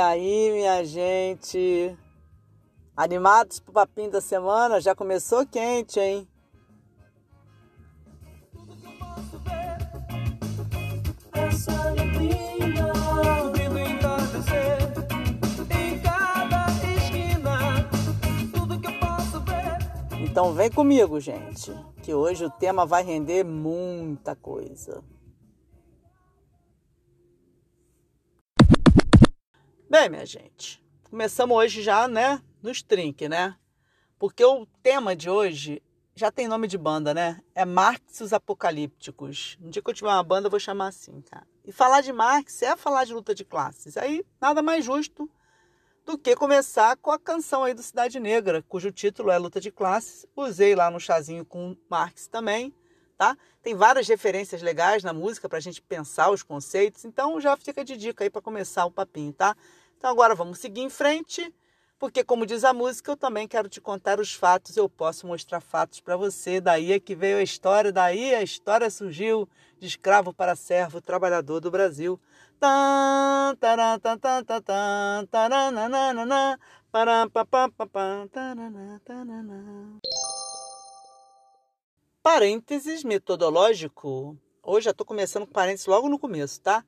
Aí, minha gente? Animados pro papinho da semana? Já começou quente, hein? Então vem comigo, gente, que hoje o tema vai render muita coisa. Bem, minha gente, começamos hoje já, né, nos trinque, né? Porque o tema de hoje já tem nome de banda, né? É Marx e os Apocalípticos. Um dia que eu tiver uma banda, eu vou chamar assim, cara. E falar de Marx é falar de luta de classes. Aí, nada mais justo do que começar com a canção aí do Cidade Negra, cujo título é Luta de Classes. Usei lá no chazinho com Marx também, tá? Tem várias referências legais na música para a gente pensar os conceitos, então já fica de dica aí para começar o papinho, tá? Então agora vamos seguir em frente, porque como diz a música, eu também quero te contar os fatos, eu posso mostrar fatos para você. Daí é que veio a história, daí a história surgiu de escravo para servo, trabalhador do Brasil. Parênteses metodológico. Hoje já estou começando com parênteses logo no começo, tá?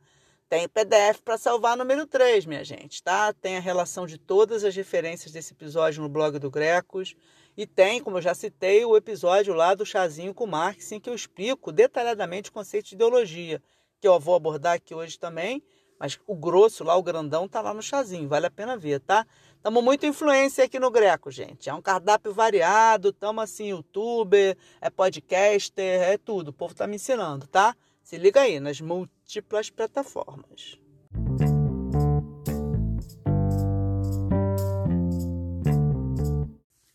Tem PDF para salvar número 3, minha gente, tá? Tem a relação de todas as referências desse episódio no blog do Grecos. E tem, como eu já citei, o episódio lá do chazinho com Marx, em que eu explico detalhadamente o conceito de ideologia, que eu vou abordar aqui hoje também, mas o grosso lá, o grandão, tá lá no chazinho, vale a pena ver, tá? Estamos muito influência aqui no Greco, gente. É um cardápio variado, estamos assim, youtuber, é podcaster, é tudo. O povo tá me ensinando, tá? Se liga aí nas múltiplas plataformas.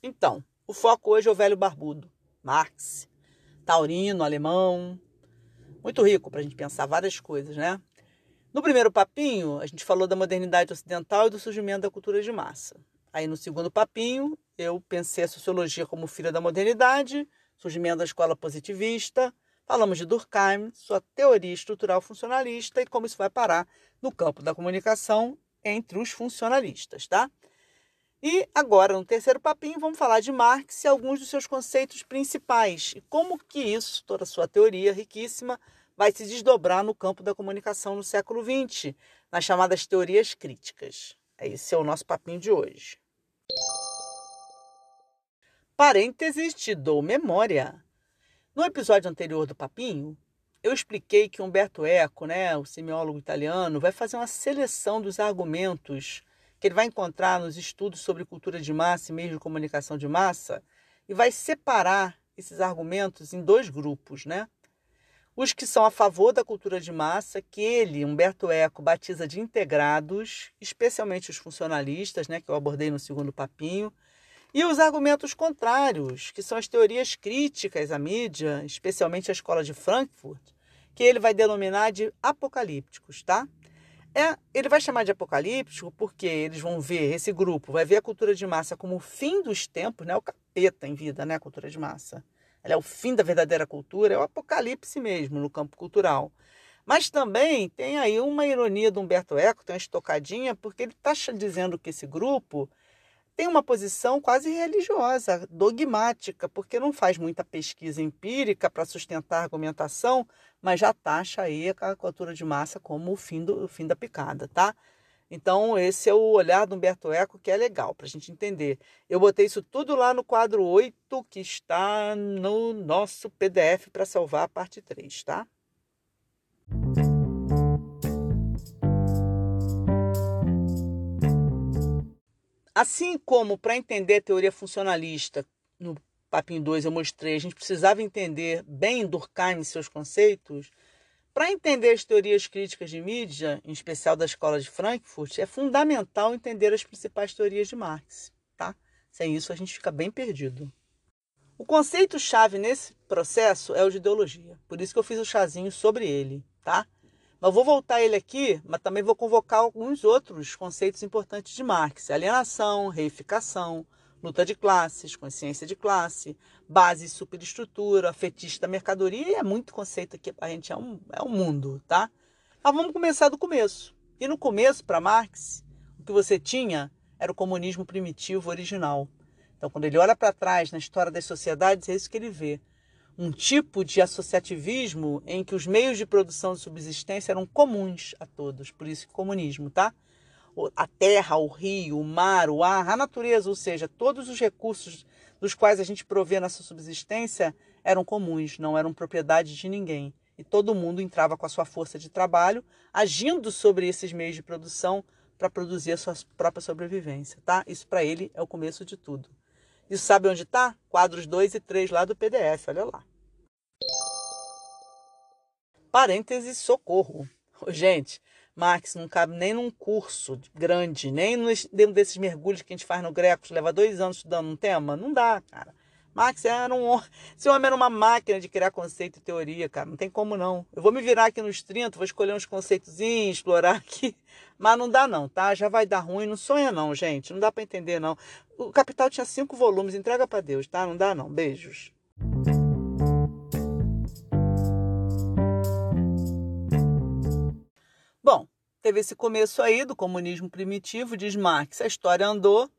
Então, o foco hoje é o velho barbudo, Marx, taurino, alemão, muito rico para a gente pensar várias coisas, né? No primeiro papinho, a gente falou da modernidade ocidental e do surgimento da cultura de massa. Aí no segundo papinho, eu pensei a sociologia como filha da modernidade, surgimento da escola positivista, Falamos de Durkheim, sua teoria estrutural funcionalista e como isso vai parar no campo da comunicação entre os funcionalistas, tá? E agora, no terceiro papinho, vamos falar de Marx e alguns dos seus conceitos principais e como que isso, toda a sua teoria riquíssima, vai se desdobrar no campo da comunicação no século XX, nas chamadas teorias críticas. Esse é o nosso papinho de hoje. Parênteses, te dou memória. No episódio anterior do Papinho, eu expliquei que Humberto Eco, né, o semiólogo italiano, vai fazer uma seleção dos argumentos que ele vai encontrar nos estudos sobre cultura de massa e meios de comunicação de massa e vai separar esses argumentos em dois grupos, né? Os que são a favor da cultura de massa, que ele, Humberto Eco, batiza de integrados, especialmente os funcionalistas, né, que eu abordei no segundo papinho, e os argumentos contrários, que são as teorias críticas à mídia, especialmente a escola de Frankfurt, que ele vai denominar de apocalípticos, tá? É, ele vai chamar de apocalíptico porque eles vão ver, esse grupo vai ver a cultura de massa como o fim dos tempos, né? O capeta em vida, né? A cultura de massa. Ela é o fim da verdadeira cultura, é o apocalipse mesmo no campo cultural. Mas também tem aí uma ironia do Humberto Eco, tem uma estocadinha, porque ele está dizendo que esse grupo tem uma posição quase religiosa, dogmática, porque não faz muita pesquisa empírica para sustentar a argumentação, mas já taxa aí a cultura de massa como o fim, do, o fim da picada, tá? Então, esse é o olhar do Humberto Eco que é legal para a gente entender. Eu botei isso tudo lá no quadro 8, que está no nosso PDF para salvar a parte 3, tá? Assim como para entender a teoria funcionalista no Papinho 2 eu mostrei, a gente precisava entender bem Durkheim e seus conceitos. Para entender as teorias críticas de mídia, em especial da escola de Frankfurt, é fundamental entender as principais teorias de Marx, tá? Sem isso a gente fica bem perdido. O conceito-chave nesse processo é o de ideologia. Por isso que eu fiz o chazinho sobre ele, tá? Mas vou voltar ele aqui, mas também vou convocar alguns outros conceitos importantes de Marx: alienação, reificação, luta de classes, consciência de classe, base e superestrutura, fetiche da mercadoria, e é muito conceito aqui, a gente é um, é um mundo, tá? Mas vamos começar do começo. E no começo, para Marx, o que você tinha era o comunismo primitivo original. Então, quando ele olha para trás na história das sociedades, é isso que ele vê um tipo de associativismo em que os meios de produção de subsistência eram comuns a todos, por isso comunismo, tá? A terra, o rio, o mar, o ar, a natureza, ou seja, todos os recursos dos quais a gente provê nossa subsistência eram comuns, não eram propriedade de ninguém. E todo mundo entrava com a sua força de trabalho, agindo sobre esses meios de produção para produzir a sua própria sobrevivência, tá? Isso para ele é o começo de tudo. E sabe onde está? Quadros 2 e 3 lá do PDF, olha lá. Parênteses, socorro. Gente, Marx não cabe nem num curso grande, nem dentro desses mergulhos que a gente faz no Greco, leva dois anos estudando um tema. Não dá, cara. Marx era um. Esse homem era uma máquina de criar conceito e teoria, cara. Não tem como não. Eu vou me virar aqui nos 30, vou escolher uns conceitos, explorar aqui. Mas não dá, não, tá? Já vai dar ruim. Não sonha, não, gente. Não dá para entender, não. O Capital tinha cinco volumes. Entrega para Deus, tá? Não dá, não. Beijos. Bom, teve esse começo aí do comunismo primitivo, diz Marx. A história andou,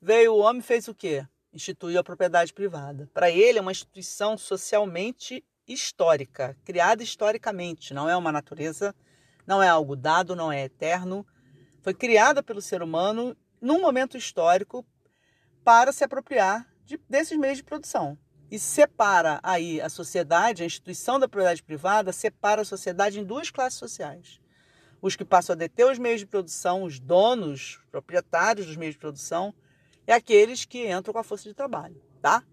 veio o homem fez o quê? instituiu a propriedade privada. Para ele, é uma instituição socialmente histórica, criada historicamente, não é uma natureza, não é algo dado, não é eterno. Foi criada pelo ser humano num momento histórico para se apropriar de, desses meios de produção. E separa aí a sociedade, a instituição da propriedade privada, separa a sociedade em duas classes sociais. Os que passam a deter os meios de produção, os donos, proprietários dos meios de produção, é aqueles que entram com a força de trabalho, tá?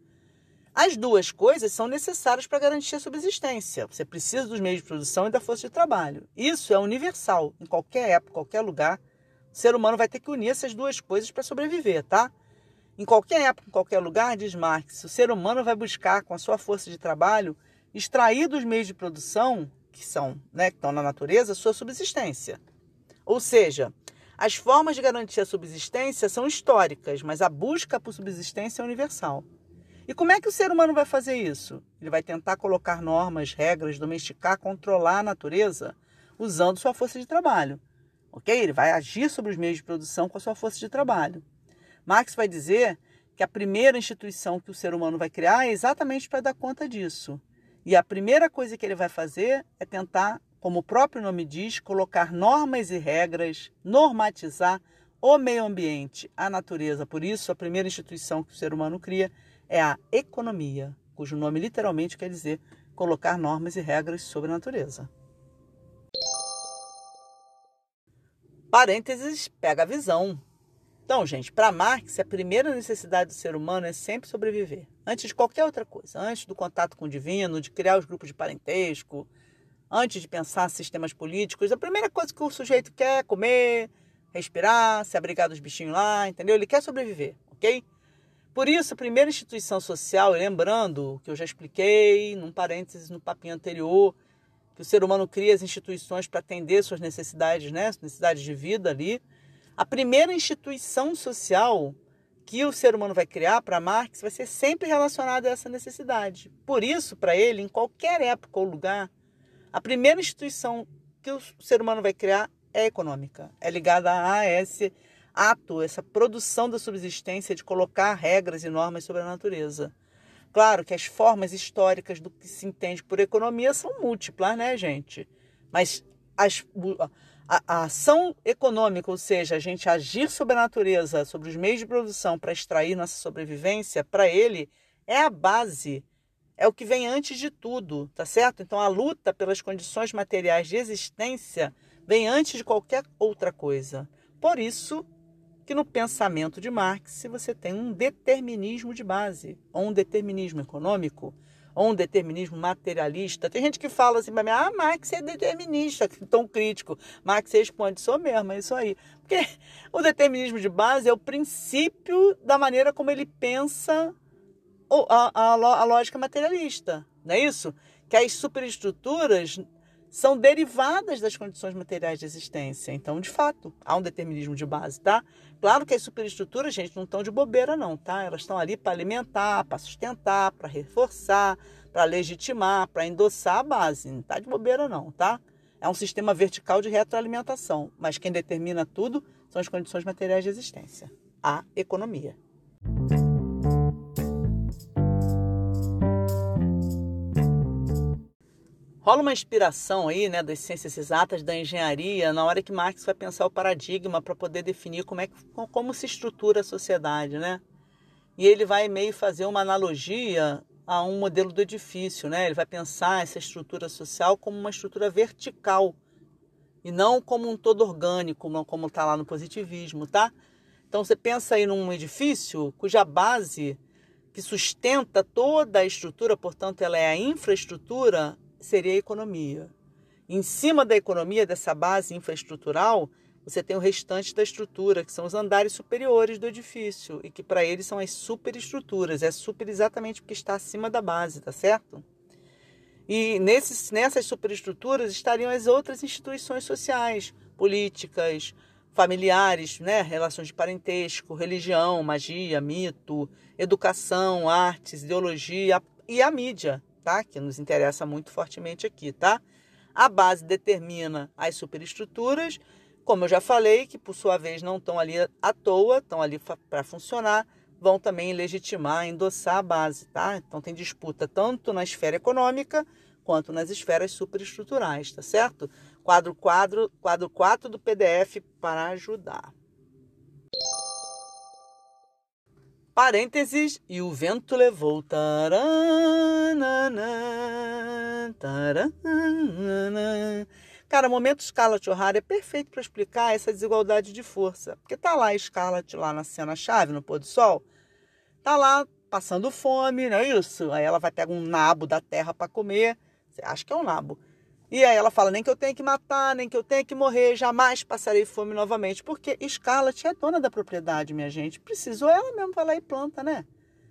As duas coisas são necessárias para garantir a subsistência. Você precisa dos meios de produção e da força de trabalho. Isso é universal. Em qualquer época, qualquer lugar, o ser humano vai ter que unir essas duas coisas para sobreviver, tá? Em qualquer época, em qualquer lugar, diz Marx, o ser humano vai buscar, com a sua força de trabalho, extrair dos meios de produção, que são, né, que estão na natureza, sua subsistência. Ou seja, as formas de garantir a subsistência são históricas, mas a busca por subsistência é universal. E como é que o ser humano vai fazer isso? Ele vai tentar colocar normas, regras, domesticar, controlar a natureza usando sua força de trabalho. Ok? Ele vai agir sobre os meios de produção com a sua força de trabalho. Marx vai dizer que a primeira instituição que o ser humano vai criar é exatamente para dar conta disso. E a primeira coisa que ele vai fazer é tentar como o próprio nome diz, colocar normas e regras, normatizar o meio ambiente, a natureza. Por isso, a primeira instituição que o ser humano cria é a economia, cujo nome literalmente quer dizer colocar normas e regras sobre a natureza. Parênteses, pega a visão. Então, gente, para Marx, a primeira necessidade do ser humano é sempre sobreviver, antes de qualquer outra coisa, antes do contato com o divino, de criar os grupos de parentesco, antes de pensar sistemas políticos, a primeira coisa que o sujeito quer é comer, respirar, se abrigar dos bichinhos lá, entendeu? Ele quer sobreviver, ok? Por isso, a primeira instituição social, lembrando que eu já expliquei, num parênteses no papinho anterior, que o ser humano cria as instituições para atender suas necessidades, né? necessidades de vida ali. A primeira instituição social que o ser humano vai criar para Marx vai ser sempre relacionada a essa necessidade. Por isso, para ele, em qualquer época ou lugar, a primeira instituição que o ser humano vai criar é econômica, é ligada a esse ato, essa produção da subsistência de colocar regras e normas sobre a natureza. Claro que as formas históricas do que se entende por economia são múltiplas, né, gente? Mas as, a, a, ação econômica, ou seja, a gente agir sobre a natureza, sobre os meios de produção para extrair nossa sobrevivência, para ele é a base é o que vem antes de tudo, tá certo? Então a luta pelas condições materiais de existência vem antes de qualquer outra coisa. Por isso que no pensamento de Marx você tem um determinismo de base, ou um determinismo econômico, ou um determinismo materialista. Tem gente que fala assim para mim, ah, Marx é determinista, tão crítico. Marx responde, sou mesmo, é isso aí. Porque o determinismo de base é o princípio da maneira como ele pensa a, a, a lógica materialista, não é isso? Que as superestruturas são derivadas das condições materiais de existência. Então, de fato, há um determinismo de base, tá? Claro que as superestruturas, gente, não estão de bobeira, não, tá? Elas estão ali para alimentar, para sustentar, para reforçar, para legitimar, para endossar a base. Não está de bobeira, não, tá? É um sistema vertical de retroalimentação, mas quem determina tudo são as condições materiais de existência, a economia. Rola uma inspiração aí, né, das ciências exatas, da engenharia, na hora que Marx vai pensar o paradigma para poder definir como é que, como se estrutura a sociedade, né? E ele vai meio fazer uma analogia a um modelo do edifício, né? Ele vai pensar essa estrutura social como uma estrutura vertical e não como um todo orgânico, como está lá no positivismo, tá? Então você pensa aí num edifício cuja base que sustenta toda a estrutura, portanto ela é a infraestrutura, seria a economia. Em cima da economia, dessa base infraestrutural, você tem o restante da estrutura, que são os andares superiores do edifício, e que para eles são as superestruturas. É super exatamente porque está acima da base, tá certo? E nesses, nessas superestruturas estariam as outras instituições sociais, políticas, familiares, né? relações de parentesco, religião, magia, mito, educação, artes, ideologia e a mídia, tá? Que nos interessa muito fortemente aqui, tá? A base determina as superestruturas, como eu já falei, que por sua vez não estão ali à toa, estão ali para funcionar, vão também legitimar, endossar a base, tá? Então tem disputa tanto na esfera econômica quanto nas esferas superestruturais, tá certo? Quadro quadro, quadro 4 do PDF para ajudar. Parênteses, e o vento levou. Taranana, taranana. Cara, o momento Scarlett O'Hara é perfeito para explicar essa desigualdade de força. Porque tá lá a Scarlett lá na cena-chave, no pôr do sol, tá lá passando fome, não é isso? Aí ela vai pegar um nabo da terra para comer. Acha que é um nabo. E aí ela fala: nem que eu tenha que matar, nem que eu tenha que morrer, jamais passarei fome novamente. Porque Scarlett é dona da propriedade, minha gente. Precisou ela mesmo vai lá e planta, né?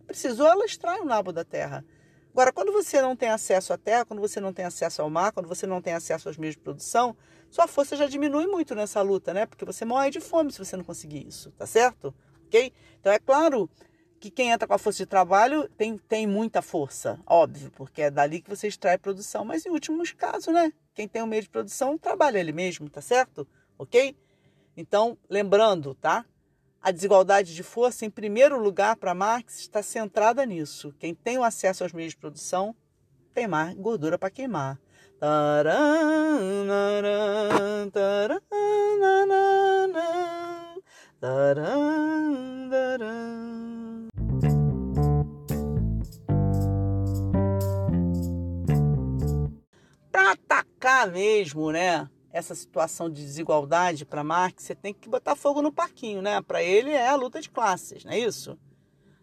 Precisou ela extrai o nabo da terra. Agora, quando você não tem acesso à terra, quando você não tem acesso ao mar, quando você não tem acesso aos meios de produção, sua força já diminui muito nessa luta, né? Porque você morre de fome se você não conseguir isso, tá certo? Ok? Então é claro que quem entra com a força de trabalho tem, tem muita força, óbvio, porque é dali que você extrai produção. Mas em últimos casos, né? Quem tem o meio de produção trabalha ele mesmo, tá certo? Ok? Então, lembrando, tá? A desigualdade de força, em primeiro lugar, para Marx, está centrada nisso. Quem tem o acesso aos meios de produção tem mais gordura para queimar. Taran, taran, taran, taran, taran. Para atacar mesmo, né, essa situação de desigualdade para Marx, você tem que botar fogo no parquinho, né? Para ele é a luta de classes, não é isso?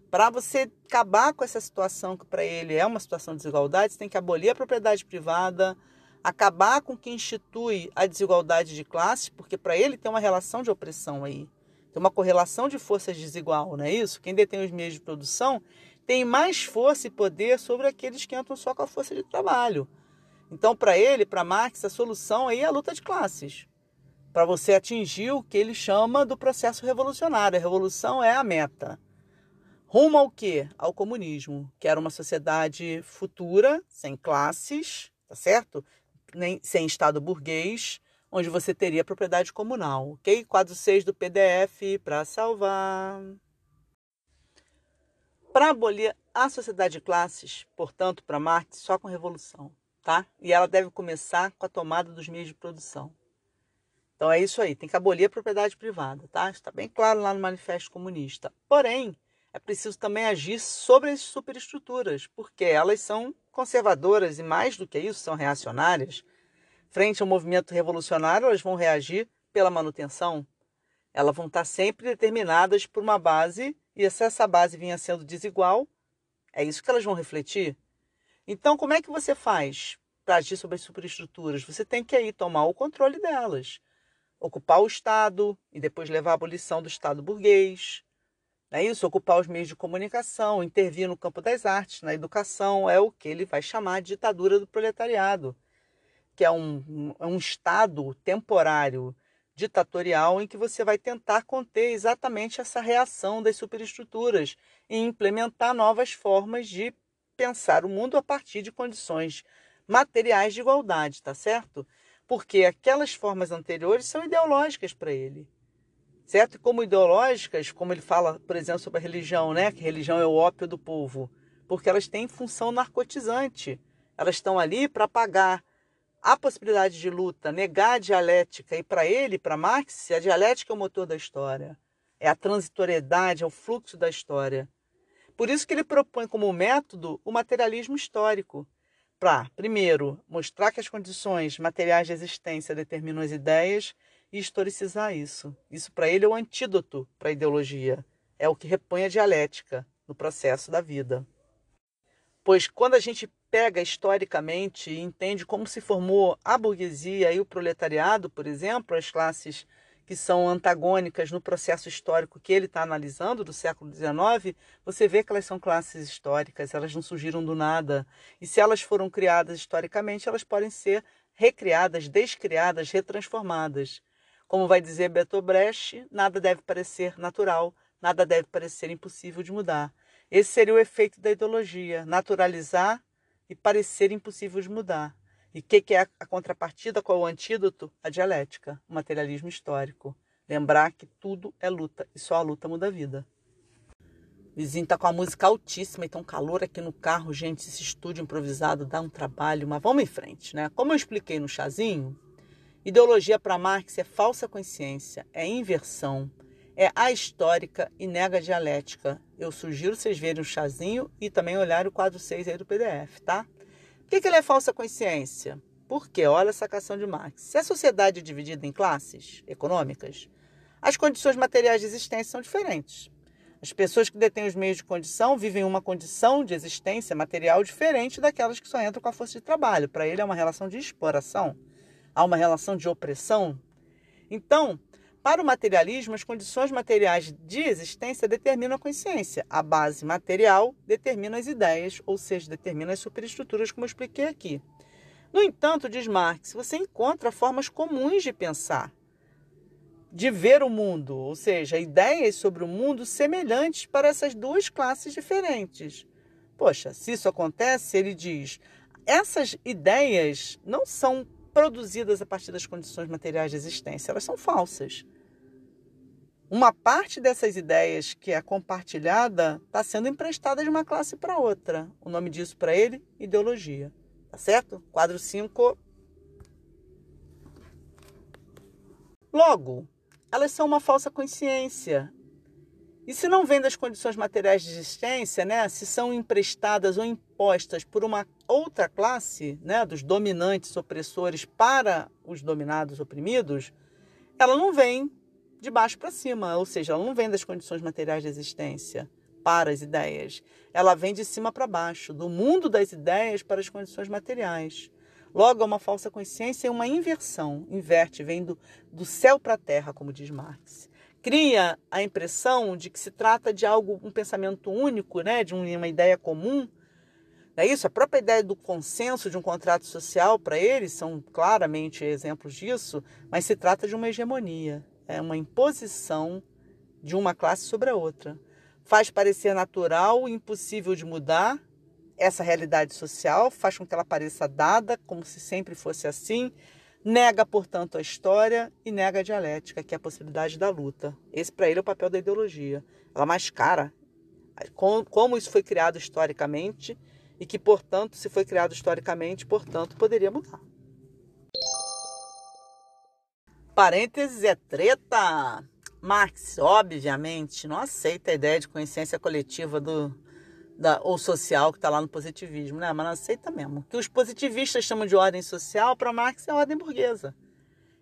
Para você acabar com essa situação que para ele é uma situação de desigualdade, você tem que abolir a propriedade privada, acabar com o que institui a desigualdade de classes, porque para ele tem uma relação de opressão aí. Tem uma correlação de forças desigual, não é isso? Quem detém os meios de produção tem mais força e poder sobre aqueles que entram só com a força de trabalho. Então, para ele, para Marx, a solução aí é a luta de classes. Para você atingir o que ele chama do processo revolucionário. A revolução é a meta. Rumo ao quê? Ao comunismo, que era uma sociedade futura, sem classes, tá certo? Nem, sem Estado burguês, onde você teria propriedade comunal, ok? Quadro 6 do PDF para salvar. Para abolir a sociedade de classes, portanto, para Marx, só com revolução tá? E ela deve começar com a tomada dos meios de produção. Então é isso aí, tem que abolir a propriedade privada, tá? Está bem claro lá no Manifesto Comunista. Porém, é preciso também agir sobre as superestruturas, porque elas são conservadoras e mais do que isso, são reacionárias. Frente ao movimento revolucionário, elas vão reagir pela manutenção. Elas vão estar sempre determinadas por uma base, e se essa base vinha sendo desigual, é isso que elas vão refletir. Então, como é que você faz para agir sobre as superestruturas? Você tem que aí tomar o controle delas, ocupar o Estado e depois levar a abolição do Estado burguês. É isso, ocupar os meios de comunicação, intervir no campo das artes, na educação, é o que ele vai chamar de ditadura do proletariado, que é um, é um Estado temporário ditatorial em que você vai tentar conter exatamente essa reação das superestruturas e implementar novas formas de pensar o mundo a partir de condições materiais de igualdade, tá certo? Porque aquelas formas anteriores são ideológicas para ele. Certo? Como ideológicas, como ele fala, por exemplo, sobre a religião, né? Que religião é o ópio do povo. Porque elas têm função narcotizante. Elas estão ali para pagar a possibilidade de luta, negar a dialética, e para ele, para Marx, a dialética é o motor da história, é a transitoriedade, é o fluxo da história. Por isso que ele propõe como método o materialismo histórico, para, primeiro, mostrar que as condições materiais de existência determinam as ideias e historicizar isso. Isso para ele é o antídoto para a ideologia, é o que repõe a dialética no processo da vida. Pois quando a gente pega historicamente e entende como se formou a burguesia e o proletariado, por exemplo, as classes que são antagônicas no processo histórico que ele está analisando do século XIX, você vê que elas são classes históricas, elas não surgiram do nada. E se elas foram criadas historicamente, elas podem ser recriadas, descriadas, retransformadas. Como vai dizer Bertolt Brecht, nada deve parecer natural, nada deve parecer impossível de mudar. Esse seria o efeito da ideologia, naturalizar e parecer impossível de mudar. E o que, que, é a contrapartida? Qual é o antídoto? A dialética, o materialismo histórico. Lembrar que tudo é luta e só a luta muda a vida. Vizinho tá com a música altíssima e um calor aqui no carro, gente. Esse estúdio improvisado dá um trabalho, mas vamos em frente, né? Como eu expliquei no chazinho, ideologia para Marx é falsa consciência, é inversão, é a histórica e nega dialética. Eu sugiro vocês verem o chazinho e também olharem o quadro 6 aí do PDF, tá? Por que, ele é falsa consciência? Porque, olha a sacação de Marx. Se a sociedade é dividida em classes econômicas, as condições materiais de existência são diferentes. As pessoas que detêm os meios de condição vivem uma condição de existência material diferente daquelas que só entram com a força de trabalho. Para ele é uma relação de exploração, há uma relação de opressão. Então, para o materialismo, as condições materiais de existência determinam a consciência. A base material determina as ideias, ou seja, determina as superestruturas, como eu expliquei aqui. No entanto, diz Marx, você encontra formas comuns de pensar, de ver o mundo, ou seja, ideias sobre o mundo semelhantes para essas duas classes diferentes. Poxa, se isso acontece, ele diz, essas ideias não são produzidas a partir das condições materiais de existência, elas são falsas. Uma parte dessas ideias que é compartilhada está sendo emprestada de uma classe para outra. O nome disso para ele, ideologia. Tá certo? Quadro 5. Logo, elas são uma falsa consciência. E se não vêm das condições materiais de existência, né, se são emprestadas ou impostas por uma outra classe, né, dos dominantes opressores para os dominados oprimidos, ela não vem de baixo para cima, ou seja, ela não vem das condições materiais de existência para as ideias. Ela vem de cima para baixo, do mundo das ideias para as condições materiais. Logo, é uma falsa consciência e uma inversão. Inverte, vem do, do céu para a terra, como diz Marx. Cria a impressão de que se trata de algo, um pensamento único, né? de uma ideia comum. É isso? A própria ideia do consenso de um contrato social, para eles, são claramente exemplos disso, mas se trata de uma hegemonia é uma imposição de uma classe sobre a outra. Faz parecer natural e impossível de mudar essa realidade social, faz com que ela pareça dada, como se sempre fosse assim, nega, portanto, a história e nega a dialética, que é a possibilidade da luta. Esse, para ele, é o papel da ideologia. Ela mascara como isso foi criado historicamente e que, portanto, se foi criado historicamente, portanto, poderia mudar. Parênteses é treta. Marx, obviamente, não aceita a ideia de consciência coletiva do, da, ou social que está lá no positivismo, né? Mas não aceita mesmo. O que os positivistas chamam de ordem social, para Marx é ordem burguesa.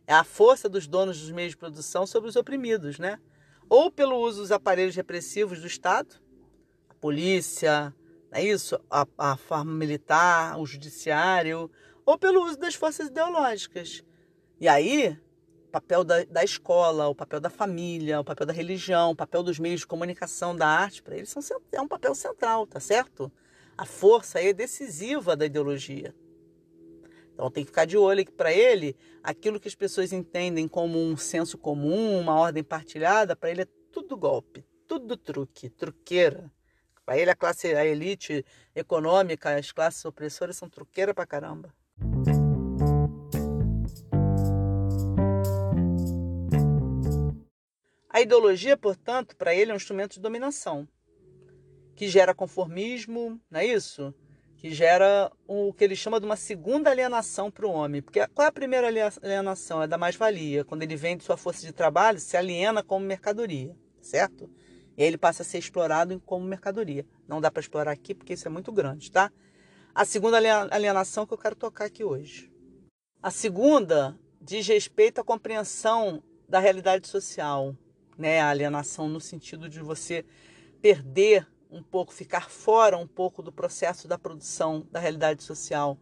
É a força dos donos dos meios de produção sobre os oprimidos, né? Ou pelo uso dos aparelhos repressivos do Estado, a polícia, é isso, a, a forma militar, o judiciário, ou pelo uso das forças ideológicas. E aí, papel da, da escola, o papel da família, o papel da religião, o papel dos meios de comunicação, da arte, para eles são, é um papel central, tá certo? A força é decisiva da ideologia. Então tem que ficar de olho que para ele, aquilo que as pessoas entendem como um senso comum, uma ordem partilhada, para ele é tudo golpe, tudo truque, truqueira. Para ele a classe, a elite econômica, as classes opressoras são truqueira pra caramba. A ideologia, portanto, para ele é um instrumento de dominação, que gera conformismo, não é isso? Que gera o que ele chama de uma segunda alienação para o homem. Porque qual é a primeira alienação? É da mais-valia. Quando ele vende sua força de trabalho, se aliena como mercadoria, certo? E aí ele passa a ser explorado como mercadoria. Não dá para explorar aqui porque isso é muito grande, tá? A segunda alienação que eu quero tocar aqui hoje. A segunda diz respeito à compreensão da realidade social, né? A alienação no sentido de você perder um pouco, ficar fora um pouco do processo da produção da realidade social.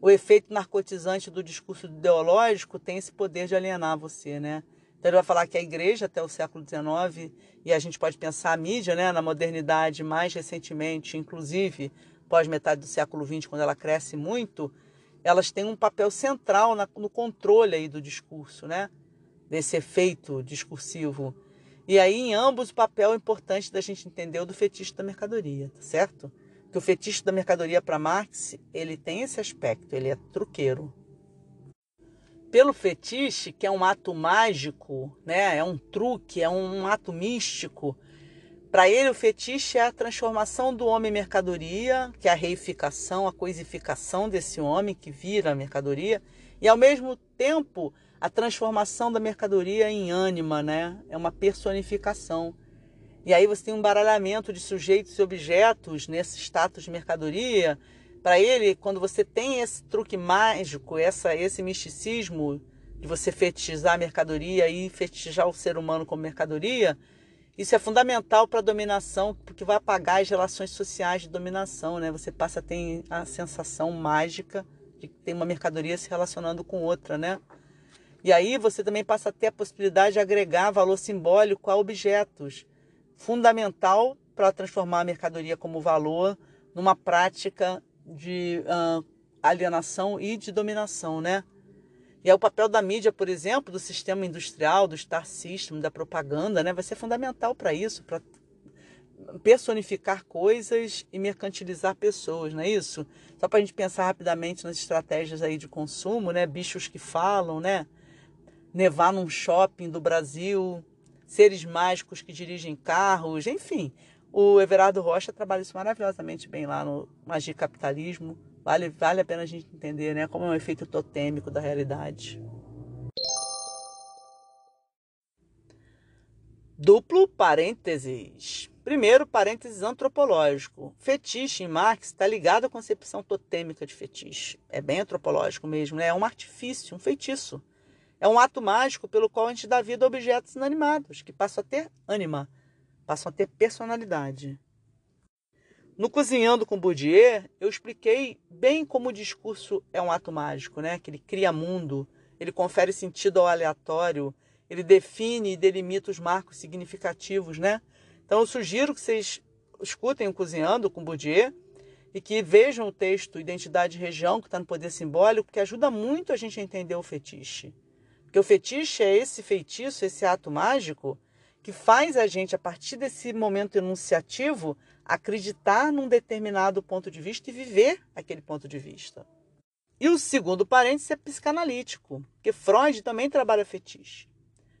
O efeito narcotizante do discurso ideológico tem esse poder de alienar você, né? Então ele vai falar que a igreja até o século XIX, e a gente pode pensar a mídia né, na modernidade mais recentemente, inclusive pós metade do século XX, quando ela cresce muito, elas têm um papel central no controle aí do discurso, né? desse efeito discursivo. E aí, em ambos, o papel importante da gente entender o do fetiche da mercadoria, tá certo? Que o fetiche da mercadoria para Marx, ele tem esse aspecto, ele é truqueiro. Pelo fetiche, que é um ato mágico, né? É um truque, é um ato místico. Para ele, o fetiche é a transformação do homem em mercadoria, que é a reificação, a coisificação desse homem que vira mercadoria, e ao mesmo tempo a transformação da mercadoria em ânima, né? É uma personificação. E aí você tem um baralhamento de sujeitos e objetos nesse status de mercadoria. Para ele, quando você tem esse truque mágico, essa, esse misticismo de você fetichizar a mercadoria e fetichizar o ser humano como mercadoria, isso é fundamental para a dominação, porque vai apagar as relações sociais de dominação, né? Você passa a ter a sensação mágica de que tem uma mercadoria se relacionando com outra, né? E aí você também passa a ter a possibilidade de agregar valor simbólico a objetos, fundamental para transformar a mercadoria como valor numa prática de uh, alienação e de dominação, né? E aí o papel da mídia, por exemplo, do sistema industrial, do Star System, da propaganda, né, vai ser fundamental para isso, para personificar coisas e mercantilizar pessoas, não é isso? Só para a gente pensar rapidamente nas estratégias aí de consumo, né? Bichos que falam, né? Nevar num shopping do Brasil, seres mágicos que dirigem carros, enfim. O Everardo Rocha trabalha isso maravilhosamente bem lá no Magia Capitalismo. Vale, vale a pena a gente entender né, como é um efeito totêmico da realidade. Duplo parênteses. Primeiro, parênteses antropológico. Fetiche em Marx está ligado à concepção totêmica de fetiche. É bem antropológico mesmo, né? É um artifício, um feitiço. É um ato mágico pelo qual a gente dá vida a objetos inanimados, que passam a ter ânima, passam a ter personalidade. No Cozinhando com Bourdieu, eu expliquei bem como o discurso é um ato mágico, né? que ele cria mundo, ele confere sentido ao aleatório, ele define e delimita os marcos significativos. Né? Então eu sugiro que vocês escutem o Cozinhando com Bourdieu e que vejam o texto Identidade e Região, que está no Poder Simbólico, que ajuda muito a gente a entender o fetiche. Porque o fetiche é esse feitiço, esse ato mágico que faz a gente, a partir desse momento enunciativo, acreditar num determinado ponto de vista e viver aquele ponto de vista. E o segundo parênteses é psicanalítico, porque Freud também trabalha fetiche.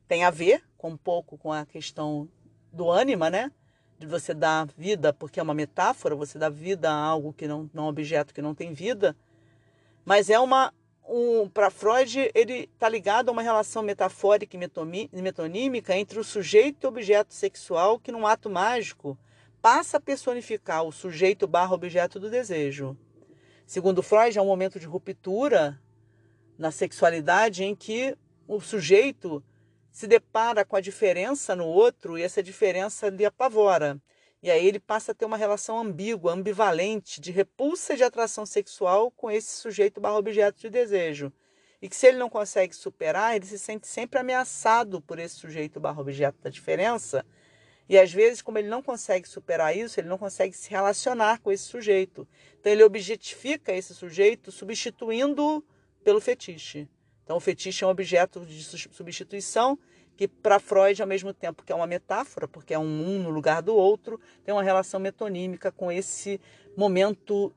Tem a ver com um pouco com a questão do ânima, né? De você dar vida, porque é uma metáfora, você dá vida a algo que não, não é um objeto que não tem vida. Mas é uma um, para Freud, ele está ligado a uma relação metafórica e metonímica entre o sujeito e o objeto sexual que, num ato mágico, passa a personificar o sujeito barra objeto do desejo. Segundo Freud, é um momento de ruptura na sexualidade em que o sujeito se depara com a diferença no outro e essa diferença lhe apavora. E aí ele passa a ter uma relação ambígua, ambivalente, de repulsa e de atração sexual com esse sujeito barra objeto de desejo. E que se ele não consegue superar, ele se sente sempre ameaçado por esse sujeito barra objeto da diferença. E às vezes, como ele não consegue superar isso, ele não consegue se relacionar com esse sujeito. Então ele objetifica esse sujeito substituindo pelo fetiche. Então o fetiche é um objeto de substituição que para Freud, ao mesmo tempo que é uma metáfora, porque é um um no lugar do outro, tem uma relação metonímica com esse momento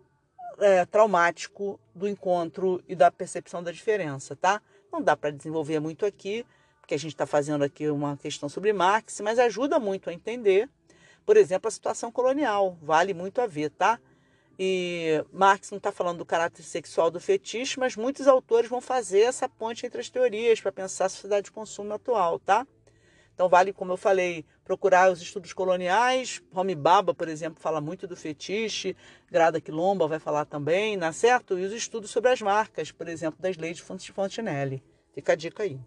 é, traumático do encontro e da percepção da diferença, tá? Não dá para desenvolver muito aqui, porque a gente está fazendo aqui uma questão sobre Marx, mas ajuda muito a entender, por exemplo, a situação colonial, vale muito a ver, tá? E Marx não está falando do caráter sexual do fetiche, mas muitos autores vão fazer essa ponte entre as teorias para pensar a sociedade de consumo atual, tá? Então vale, como eu falei, procurar os estudos coloniais. Homi Baba, por exemplo, fala muito do fetiche. Grada Quilomba vai falar também, não é certo? E os estudos sobre as marcas, por exemplo, das leis de Fontenelle. Fica a dica aí.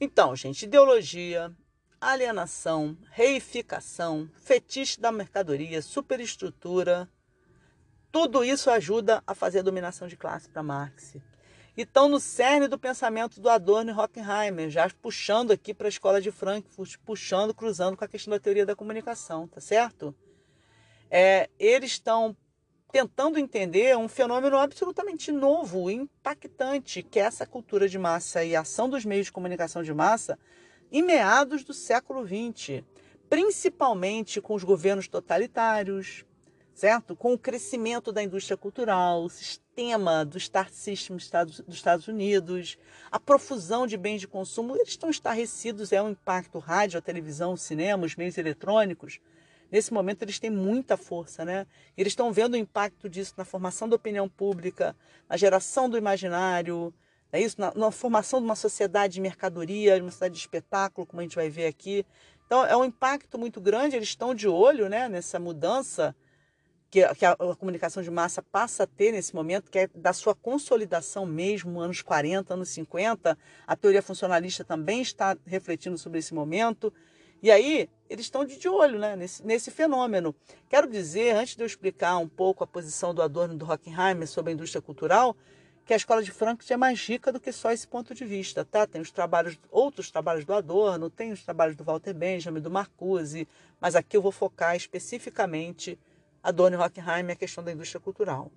Então, gente, ideologia, alienação, reificação, fetiche da mercadoria, superestrutura. Tudo isso ajuda a fazer a dominação de classe para Marx. E estão no cerne do pensamento do Adorno e Hockenheimer, já puxando aqui para a escola de Frankfurt, puxando, cruzando com a questão da teoria da comunicação, tá certo? É, eles estão tentando entender um fenômeno absolutamente novo, impactante, que é essa cultura de massa e a ação dos meios de comunicação de massa em meados do século XX, principalmente com os governos totalitários, certo? Com o crescimento da indústria cultural, o sistema do Star System dos Estados Unidos, a profusão de bens de consumo, eles estão estarrecidos, é um impacto rádio, a televisão, o cinema, os meios eletrônicos. Nesse momento eles têm muita força, né? Eles estão vendo o impacto disso na formação da opinião pública, na geração do imaginário, é isso? Na, na, formação de uma sociedade de mercadoria, de uma sociedade de espetáculo, como a gente vai ver aqui. Então, é um impacto muito grande, eles estão de olho né, nessa mudança que, que a, a, comunicação de massa passa a ter nesse momento, que é da sua consolidação mesmo, anos 40, anos 50. A teoria funcionalista também está refletindo sobre esse momento. E aí, eles estão de olho né, nesse, nesse fenômeno. Quero dizer, antes de eu explicar um pouco a posição do Adorno e do Hockenheimer sobre a indústria cultural, que a escola de Frankfurt é mais rica do que só esse ponto de vista, tá? Tem os trabalhos, outros trabalhos do Adorno, tem os trabalhos do Walter Benjamin, do Marcuse, mas aqui eu vou focar especificamente Adorno e Hockenheim a questão da indústria cultural.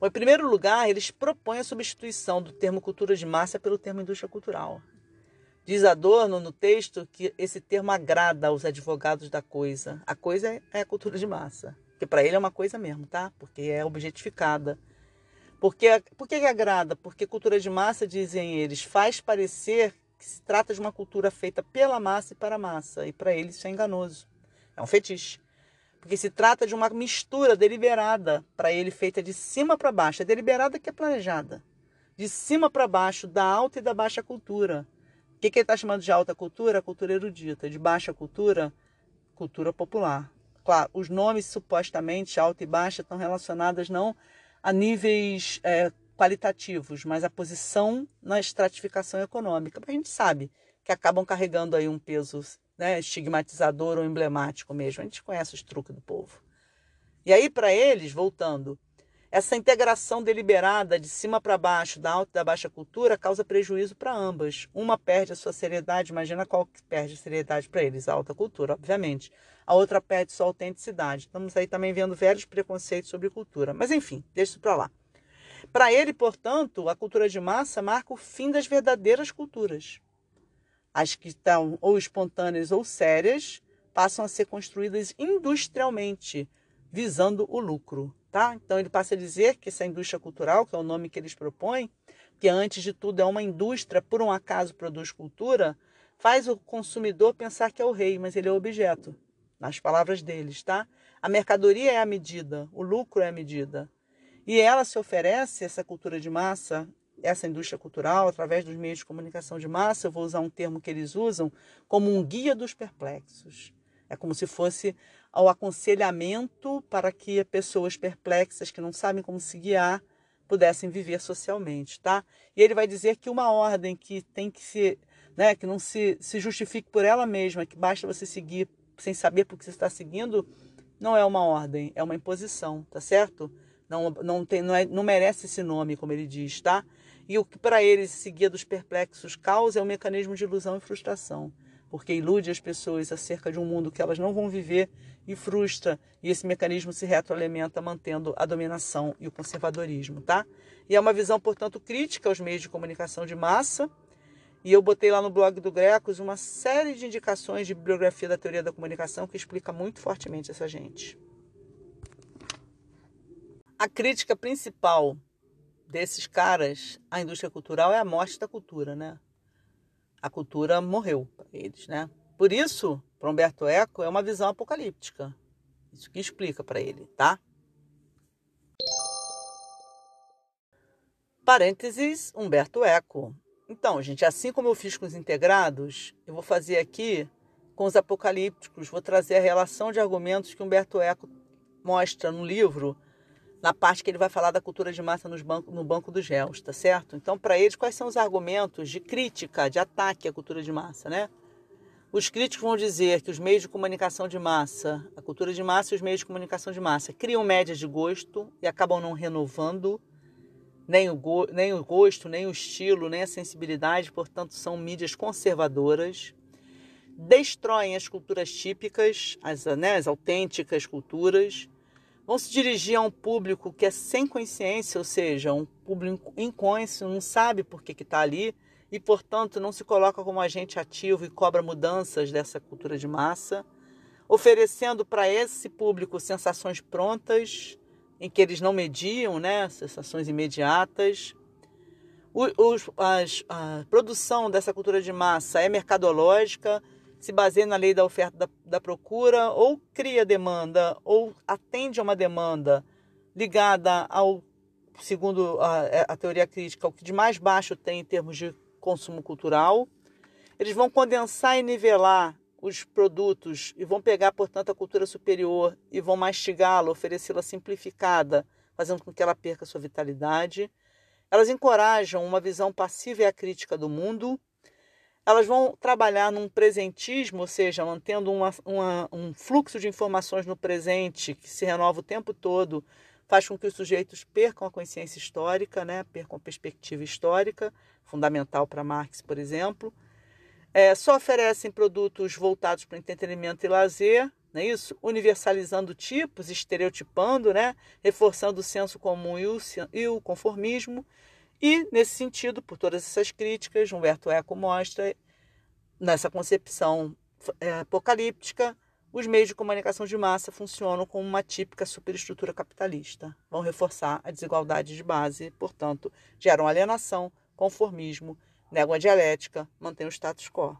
Bom, em primeiro lugar, eles propõem a substituição do termo cultura de massa pelo termo indústria cultural. Diz Adorno no texto que esse termo agrada aos advogados da coisa. A coisa é a cultura de massa, que para ele é uma coisa mesmo, tá? Porque é objetificada porque, por que agrada? Porque cultura de massa, dizem eles, faz parecer que se trata de uma cultura feita pela massa e para a massa. E para eles isso é enganoso. É um fetiche. Porque se trata de uma mistura deliberada, para ele feita de cima para baixo. É deliberada que é planejada. De cima para baixo, da alta e da baixa cultura. O que, que ele está chamando de alta cultura? Cultura erudita. De baixa cultura, cultura popular. Claro, os nomes supostamente alta e baixa estão relacionados não a níveis é, qualitativos, mas a posição na estratificação econômica. A gente sabe que acabam carregando aí um peso né, estigmatizador ou emblemático mesmo. A gente conhece os truques do povo. E aí, para eles, voltando, essa integração deliberada de cima para baixo, da alta e da baixa cultura, causa prejuízo para ambas. Uma perde a sua seriedade, imagina qual que perde a seriedade para eles, a alta cultura, obviamente a outra perde sua autenticidade. Estamos aí também vendo velhos preconceitos sobre cultura. Mas enfim, deixa isso para lá. Para ele, portanto, a cultura de massa marca o fim das verdadeiras culturas. As que estão ou espontâneas ou sérias passam a ser construídas industrialmente, visando o lucro. Tá? Então ele passa a dizer que essa indústria cultural, que é o nome que eles propõem, que antes de tudo é uma indústria, por um acaso produz cultura, faz o consumidor pensar que é o rei, mas ele é o objeto nas palavras deles, tá? A mercadoria é a medida, o lucro é a medida. E ela se oferece, essa cultura de massa, essa indústria cultural, através dos meios de comunicação de massa, eu vou usar um termo que eles usam, como um guia dos perplexos. É como se fosse o aconselhamento para que pessoas perplexas que não sabem como se guiar pudessem viver socialmente, tá? E ele vai dizer que uma ordem que tem que se, né, que não se, se justifique por ela mesma, que basta você seguir sem saber por que você está seguindo, não é uma ordem, é uma imposição, tá certo? Não, não, tem, não, é, não merece esse nome, como ele diz, tá? E o que para ele se guia dos perplexos causa é um mecanismo de ilusão e frustração, porque ilude as pessoas acerca de um mundo que elas não vão viver e frustra, e esse mecanismo se retroalimenta mantendo a dominação e o conservadorismo, tá? E é uma visão, portanto, crítica aos meios de comunicação de massa, e eu botei lá no blog do Grecos uma série de indicações de bibliografia da teoria da comunicação que explica muito fortemente essa gente. A crítica principal desses caras à indústria cultural é a morte da cultura, né? A cultura morreu para eles, né? Por isso, para Humberto Eco, é uma visão apocalíptica. Isso que explica para ele, tá? Parênteses, Humberto Eco. Então, gente, assim como eu fiz com os integrados, eu vou fazer aqui com os apocalípticos, vou trazer a relação de argumentos que Humberto Eco mostra no livro, na parte que ele vai falar da cultura de massa nos banco, no banco dos réus, tá certo? Então, para eles, quais são os argumentos de crítica, de ataque à cultura de massa, né? Os críticos vão dizer que os meios de comunicação de massa, a cultura de massa e os meios de comunicação de massa, criam médias de gosto e acabam não renovando nem o, go nem o gosto, nem o estilo, nem a sensibilidade, portanto, são mídias conservadoras, destroem as culturas típicas, as, né, as autênticas culturas, vão se dirigir a um público que é sem consciência, ou seja, um público inconsciente, não sabe por que está ali e, portanto, não se coloca como agente ativo e cobra mudanças dessa cultura de massa, oferecendo para esse público sensações prontas, em que eles não mediam, né, sensações imediatas. O, os, as, a produção dessa cultura de massa é mercadológica, se baseia na lei da oferta da, da procura, ou cria demanda, ou atende a uma demanda ligada ao, segundo a, a teoria crítica, o que de mais baixo tem em termos de consumo cultural. Eles vão condensar e nivelar os produtos e vão pegar, portanto, a cultura superior e vão mastigá-la, oferecê-la simplificada, fazendo com que ela perca sua vitalidade. Elas encorajam uma visão passiva e acrítica do mundo. Elas vão trabalhar num presentismo, ou seja, mantendo uma, uma, um fluxo de informações no presente que se renova o tempo todo, faz com que os sujeitos percam a consciência histórica, né? percam a perspectiva histórica, fundamental para Marx, por exemplo é, só oferecem produtos voltados para entretenimento e lazer, não é isso? Universalizando tipos, estereotipando, né? reforçando o senso comum e o, e o conformismo. E, nesse sentido, por todas essas críticas, Humberto Eco mostra, nessa concepção é, apocalíptica, os meios de comunicação de massa funcionam como uma típica superestrutura capitalista. Vão reforçar a desigualdade de base, portanto, geram alienação, conformismo negam a dialética, mantêm o status quo.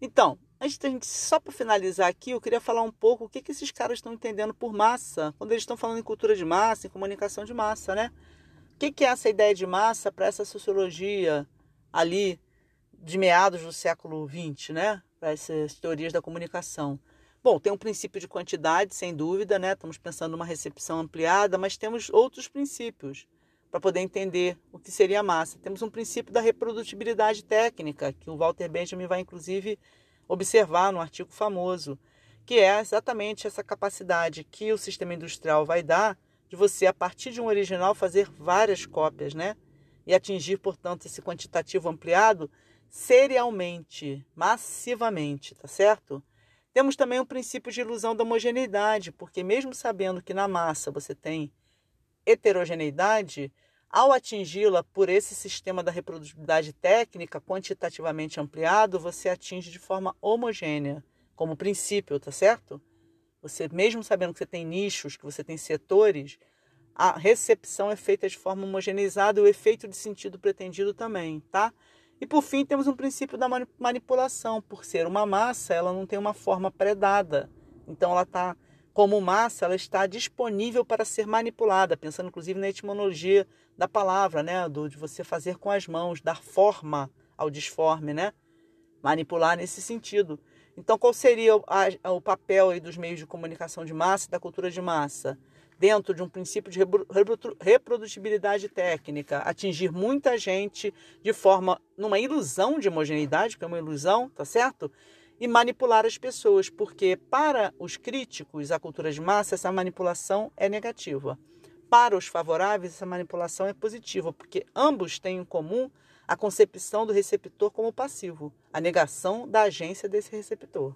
Então, antes da gente, só para finalizar aqui, eu queria falar um pouco o que, que esses caras estão entendendo por massa, quando eles estão falando em cultura de massa, em comunicação de massa, né? O que, que é essa ideia de massa para essa sociologia ali de meados do século XX, né? Para essas teorias da comunicação. Bom, tem um princípio de quantidade, sem dúvida, né? Estamos pensando numa recepção ampliada, mas temos outros princípios para poder entender o que seria massa. Temos um princípio da reprodutibilidade técnica, que o Walter Benjamin vai inclusive observar no artigo famoso, que é exatamente essa capacidade que o sistema industrial vai dar de você, a partir de um original, fazer várias cópias, né? E atingir, portanto, esse quantitativo ampliado serialmente, massivamente, tá certo? Temos também o princípio de ilusão da homogeneidade, porque mesmo sabendo que na massa você tem heterogeneidade, ao atingi-la por esse sistema da reprodutibilidade técnica quantitativamente ampliado, você atinge de forma homogênea, como princípio, tá certo? Você mesmo sabendo que você tem nichos, que você tem setores, a recepção é feita de forma homogeneizada e o efeito de sentido pretendido também, tá? E por fim, temos um princípio da manipulação. Por ser uma massa, ela não tem uma forma predada. Então ela está como massa, ela está disponível para ser manipulada, pensando inclusive na etimologia da palavra, né, do de você fazer com as mãos, dar forma ao disforme, né? Manipular nesse sentido. Então, qual seria o, a, o papel aí dos meios de comunicação de massa e da cultura de massa? Dentro de um princípio de reprodutibilidade técnica, atingir muita gente de forma, numa ilusão de homogeneidade, que é uma ilusão, tá certo? E manipular as pessoas, porque para os críticos à cultura de massa, essa manipulação é negativa. Para os favoráveis, essa manipulação é positiva, porque ambos têm em comum a concepção do receptor como passivo, a negação da agência desse receptor.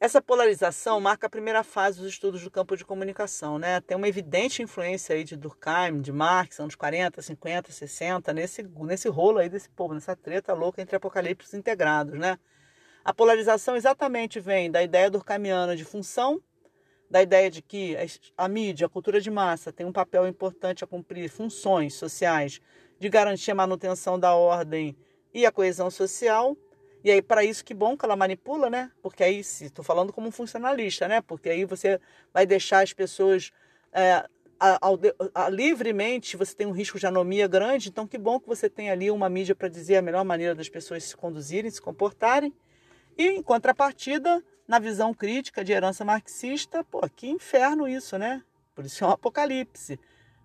Essa polarização marca a primeira fase dos estudos do campo de comunicação. Né? Tem uma evidente influência aí de Durkheim, de Marx, anos 40, 50, 60, nesse, nesse rolo aí desse povo, nessa treta louca entre apocalipses integrados. Né? A polarização exatamente vem da ideia durkheimiana de função, da ideia de que a mídia, a cultura de massa, tem um papel importante a cumprir funções sociais de garantir a manutenção da ordem e a coesão social. E aí, para isso, que bom que ela manipula, né? Porque aí, se estou falando como um funcionalista, né? Porque aí você vai deixar as pessoas é, a, a, a, livremente, você tem um risco de anomia grande, então que bom que você tem ali uma mídia para dizer a melhor maneira das pessoas se conduzirem, se comportarem. E, em contrapartida, na visão crítica de herança marxista, pô, que inferno isso, né? Por isso é um apocalipse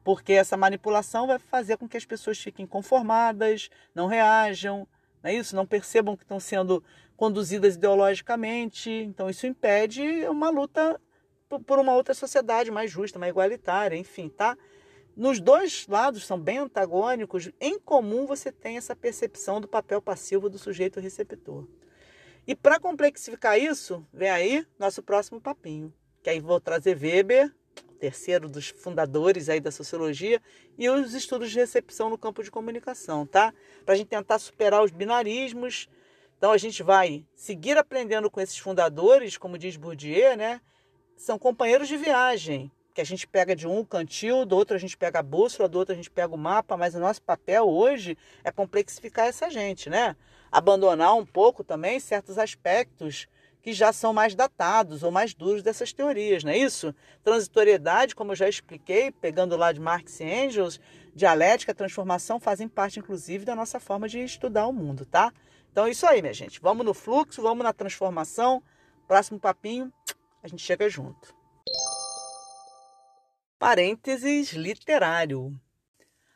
porque essa manipulação vai fazer com que as pessoas fiquem conformadas, não reajam, não é isso? Não percebam que estão sendo conduzidas ideologicamente. Então isso impede uma luta por uma outra sociedade mais justa, mais igualitária, enfim, tá? Nos dois lados são bem antagônicos. Em comum você tem essa percepção do papel passivo do sujeito receptor. E para complexificar isso, vem aí nosso próximo papinho, que aí vou trazer Weber terceiro dos fundadores aí da sociologia, e os estudos de recepção no campo de comunicação, tá? Para a gente tentar superar os binarismos. Então a gente vai seguir aprendendo com esses fundadores, como diz Bourdieu, né? São companheiros de viagem, que a gente pega de um o cantil, do outro a gente pega a bússola, do outro a gente pega o mapa, mas o nosso papel hoje é complexificar essa gente, né? Abandonar um pouco também certos aspectos que já são mais datados ou mais duros dessas teorias, não é isso? Transitoriedade, como eu já expliquei, pegando lá de Marx e Engels, dialética, transformação fazem parte, inclusive, da nossa forma de estudar o mundo, tá? Então é isso aí, minha gente. Vamos no fluxo, vamos na transformação. Próximo papinho, a gente chega junto. Parênteses literário.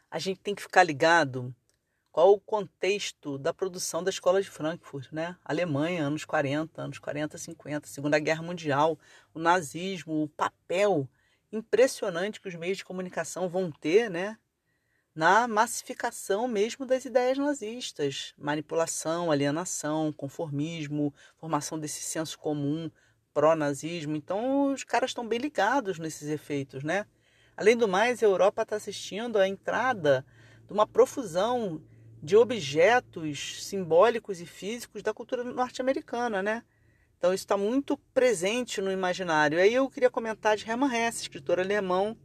A gente tem que ficar ligado qual o contexto da produção da escola de Frankfurt, né? Alemanha, anos 40, anos 40, 50, Segunda Guerra Mundial, o nazismo, o papel impressionante que os meios de comunicação vão ter, né? Na massificação mesmo das ideias nazistas, manipulação, alienação, conformismo, formação desse senso comum pró-nazismo. Então, os caras estão bem ligados nesses efeitos, né? Além do mais, a Europa está assistindo à entrada de uma profusão de objetos simbólicos e físicos da cultura norte-americana, né? Então isso está muito presente no imaginário. Aí eu queria comentar de Hermann Hesse, escritor alemão,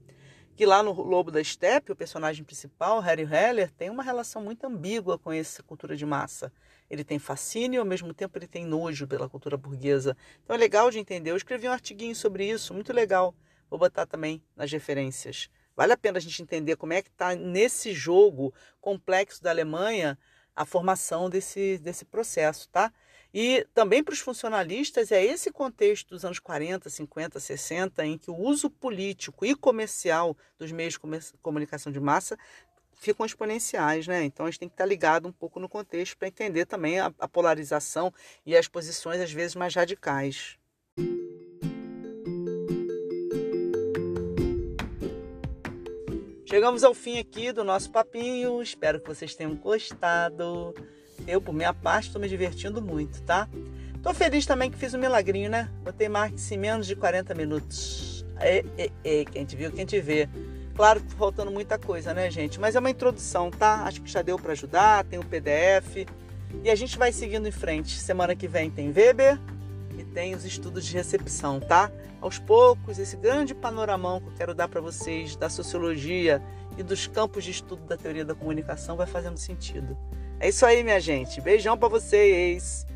que lá no Lobo da Steppe, o personagem principal, Harry Heller, tem uma relação muito ambígua com essa cultura de massa. Ele tem fascínio e ao mesmo tempo ele tem nojo pela cultura burguesa. Então é legal de entender. Eu escrevi um artiguinho sobre isso, muito legal. Vou botar também nas referências. Vale a pena a gente entender como é que está nesse jogo complexo da Alemanha a formação desse, desse processo, tá? E também para os funcionalistas é esse contexto dos anos 40, 50, 60 em que o uso político e comercial dos meios de comunicação de massa ficam exponenciais, né? Então a gente tem que estar ligado um pouco no contexto para entender também a, a polarização e as posições às vezes mais radicais. Chegamos ao fim aqui do nosso papinho. Espero que vocês tenham gostado. Eu, por minha parte, estou me divertindo muito, tá? Tô feliz também que fiz um milagrinho, né? Botei Marx em menos de 40 minutos. E, e, e, quem te viu, quem te vê. Claro que faltando muita coisa, né, gente? Mas é uma introdução, tá? Acho que já deu para ajudar, tem o PDF. E a gente vai seguindo em frente. Semana que vem tem Weber e tem os estudos de recepção, tá? aos poucos, esse grande panoramão que eu quero dar para vocês da sociologia e dos campos de estudo da teoria da comunicação vai fazendo sentido. É isso aí, minha gente. Beijão para vocês.